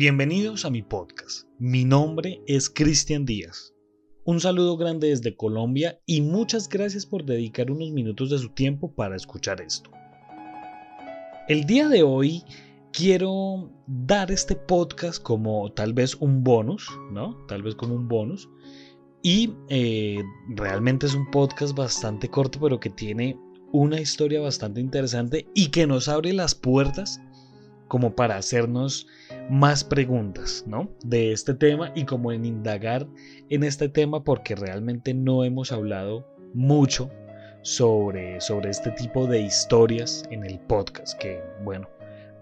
Bienvenidos a mi podcast. Mi nombre es Cristian Díaz. Un saludo grande desde Colombia y muchas gracias por dedicar unos minutos de su tiempo para escuchar esto. El día de hoy quiero dar este podcast como tal vez un bonus, ¿no? Tal vez como un bonus. Y eh, realmente es un podcast bastante corto, pero que tiene una historia bastante interesante y que nos abre las puertas como para hacernos más preguntas, ¿no? De este tema y como en indagar en este tema porque realmente no hemos hablado mucho sobre, sobre este tipo de historias en el podcast que, bueno,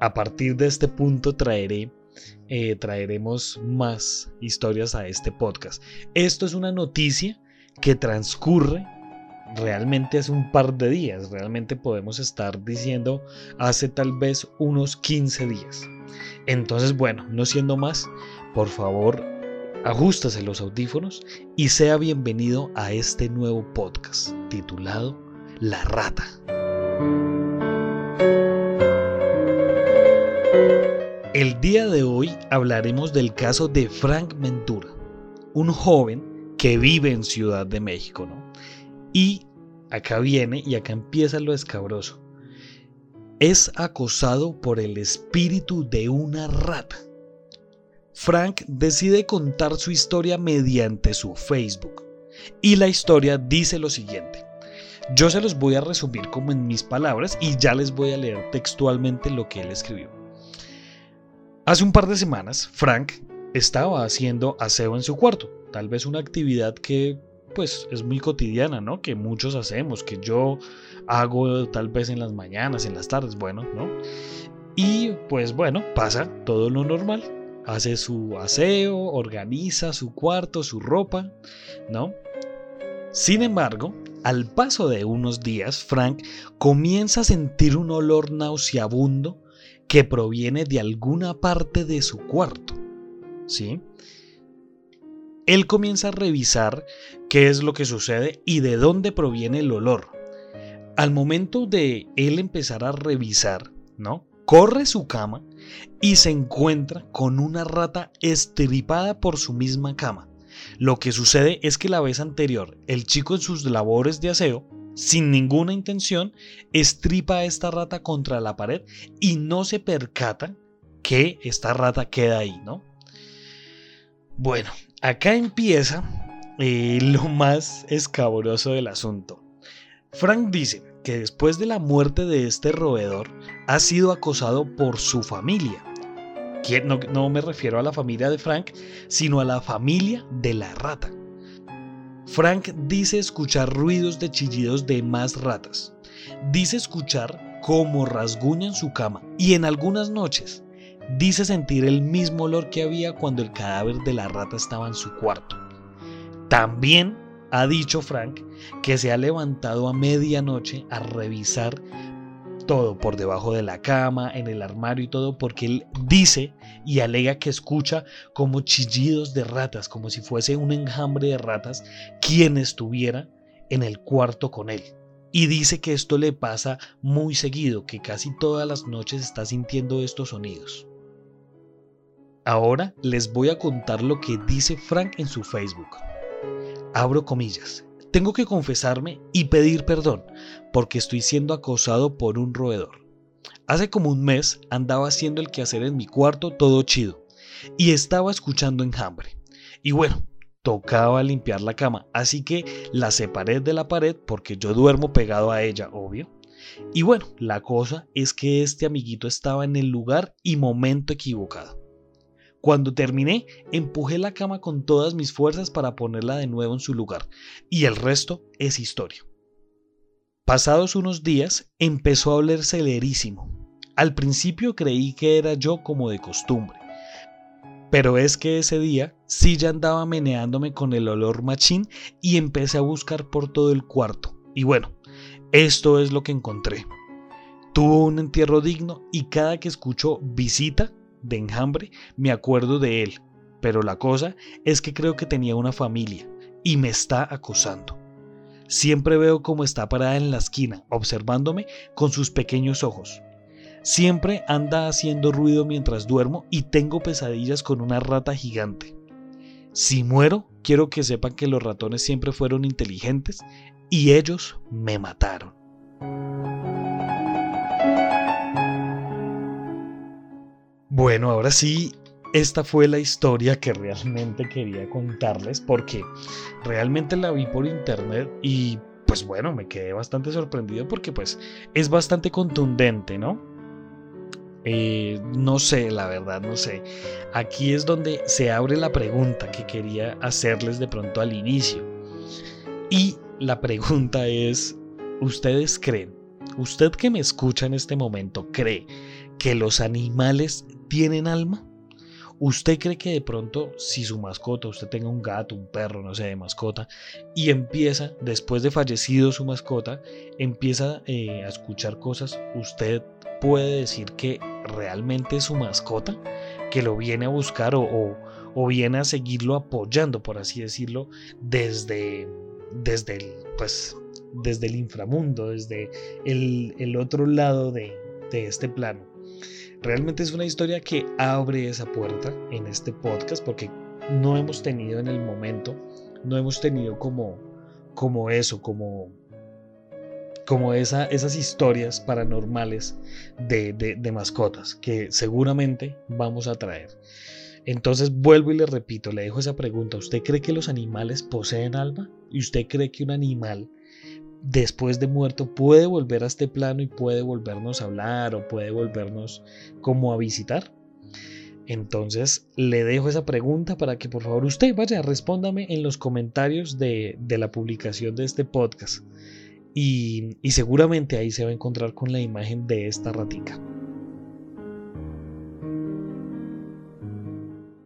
a partir de este punto traeré eh, traeremos más historias a este podcast. Esto es una noticia que transcurre realmente hace un par de días, realmente podemos estar diciendo hace tal vez unos 15 días. Entonces, bueno, no siendo más, por favor, ajustase los audífonos y sea bienvenido a este nuevo podcast titulado La Rata. El día de hoy hablaremos del caso de Frank Ventura, un joven que vive en Ciudad de México, ¿no? Y acá viene y acá empieza lo escabroso. Es acosado por el espíritu de una rata. Frank decide contar su historia mediante su Facebook. Y la historia dice lo siguiente. Yo se los voy a resumir como en mis palabras y ya les voy a leer textualmente lo que él escribió. Hace un par de semanas, Frank estaba haciendo aseo en su cuarto, tal vez una actividad que pues es muy cotidiana, ¿no? Que muchos hacemos, que yo hago tal vez en las mañanas, en las tardes, bueno, ¿no? Y pues bueno, pasa todo lo normal. Hace su aseo, organiza su cuarto, su ropa, ¿no? Sin embargo, al paso de unos días, Frank comienza a sentir un olor nauseabundo que proviene de alguna parte de su cuarto. ¿Sí? Él comienza a revisar qué es lo que sucede y de dónde proviene el olor. Al momento de él empezar a revisar, ¿no? Corre su cama y se encuentra con una rata estripada por su misma cama. Lo que sucede es que la vez anterior, el chico en sus labores de aseo, sin ninguna intención, estripa a esta rata contra la pared y no se percata que esta rata queda ahí, ¿no? Bueno, acá empieza eh, lo más escabroso del asunto. Frank dice que después de la muerte de este roedor ha sido acosado por su familia. No, no me refiero a la familia de Frank, sino a la familia de la rata. Frank dice escuchar ruidos de chillidos de más ratas. Dice escuchar cómo rasguñan su cama y en algunas noches dice sentir el mismo olor que había cuando el cadáver de la rata estaba en su cuarto. También ha dicho Frank que se ha levantado a medianoche a revisar todo por debajo de la cama, en el armario y todo, porque él dice y alega que escucha como chillidos de ratas, como si fuese un enjambre de ratas quien estuviera en el cuarto con él. Y dice que esto le pasa muy seguido, que casi todas las noches está sintiendo estos sonidos. Ahora les voy a contar lo que dice Frank en su Facebook. Abro comillas. Tengo que confesarme y pedir perdón porque estoy siendo acosado por un roedor. Hace como un mes andaba haciendo el quehacer en mi cuarto todo chido y estaba escuchando enjambre. Y bueno, tocaba limpiar la cama, así que la separé de la pared porque yo duermo pegado a ella, obvio. Y bueno, la cosa es que este amiguito estaba en el lugar y momento equivocado. Cuando terminé, empujé la cama con todas mis fuerzas para ponerla de nuevo en su lugar, y el resto es historia. Pasados unos días, empezó a oler celerísimo. Al principio creí que era yo como de costumbre, pero es que ese día sí ya andaba meneándome con el olor machín y empecé a buscar por todo el cuarto. Y bueno, esto es lo que encontré. Tuvo un entierro digno y cada que escucho visita de enjambre, me acuerdo de él, pero la cosa es que creo que tenía una familia y me está acosando. Siempre veo cómo está parada en la esquina, observándome con sus pequeños ojos. Siempre anda haciendo ruido mientras duermo y tengo pesadillas con una rata gigante. Si muero, quiero que sepan que los ratones siempre fueron inteligentes y ellos me mataron. Bueno, ahora sí, esta fue la historia que realmente quería contarles porque realmente la vi por internet y pues bueno, me quedé bastante sorprendido porque pues es bastante contundente, ¿no? Eh, no sé, la verdad, no sé. Aquí es donde se abre la pregunta que quería hacerles de pronto al inicio. Y la pregunta es, ¿ustedes creen, usted que me escucha en este momento, cree que los animales tienen alma? ¿Usted cree que de pronto si su mascota, usted tenga un gato, un perro, no sé, de mascota, y empieza, después de fallecido su mascota, empieza eh, a escuchar cosas, usted puede decir que realmente es su mascota, que lo viene a buscar o, viene a seguirlo apoyando, por así decirlo, desde, desde, el, pues, desde el inframundo, desde el, otro lado de, de este plano. Realmente es una historia que abre esa puerta en este podcast porque no hemos tenido en el momento, no hemos tenido como, como eso, como, como esa, esas historias paranormales de, de, mascotas que seguramente vamos a traer. Entonces vuelvo y le repito, le dejo esa pregunta. ¿Usted cree que los animales poseen alma? ¿Y usted cree que un animal después de muerto puede volver a este plano y puede volvernos a hablar o puede volvernos como a visitar? Entonces le dejo esa pregunta para que por favor usted vaya, respóndame en los comentarios de, la publicación de este podcast. Y, y seguramente ahí se va a encontrar con la imagen de esta ratica.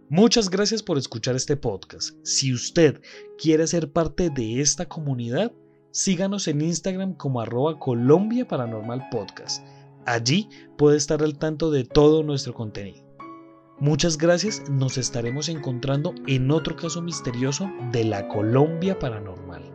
Muchas gracias por escuchar este podcast. Si usted quiere ser parte de esta comunidad, Síganos en Instagram como arroba Colombia Paranormal Podcast. Allí puede estar al tanto de todo nuestro contenido. Muchas gracias, nos estaremos encontrando en otro caso misterioso de la Colombia Paranormal.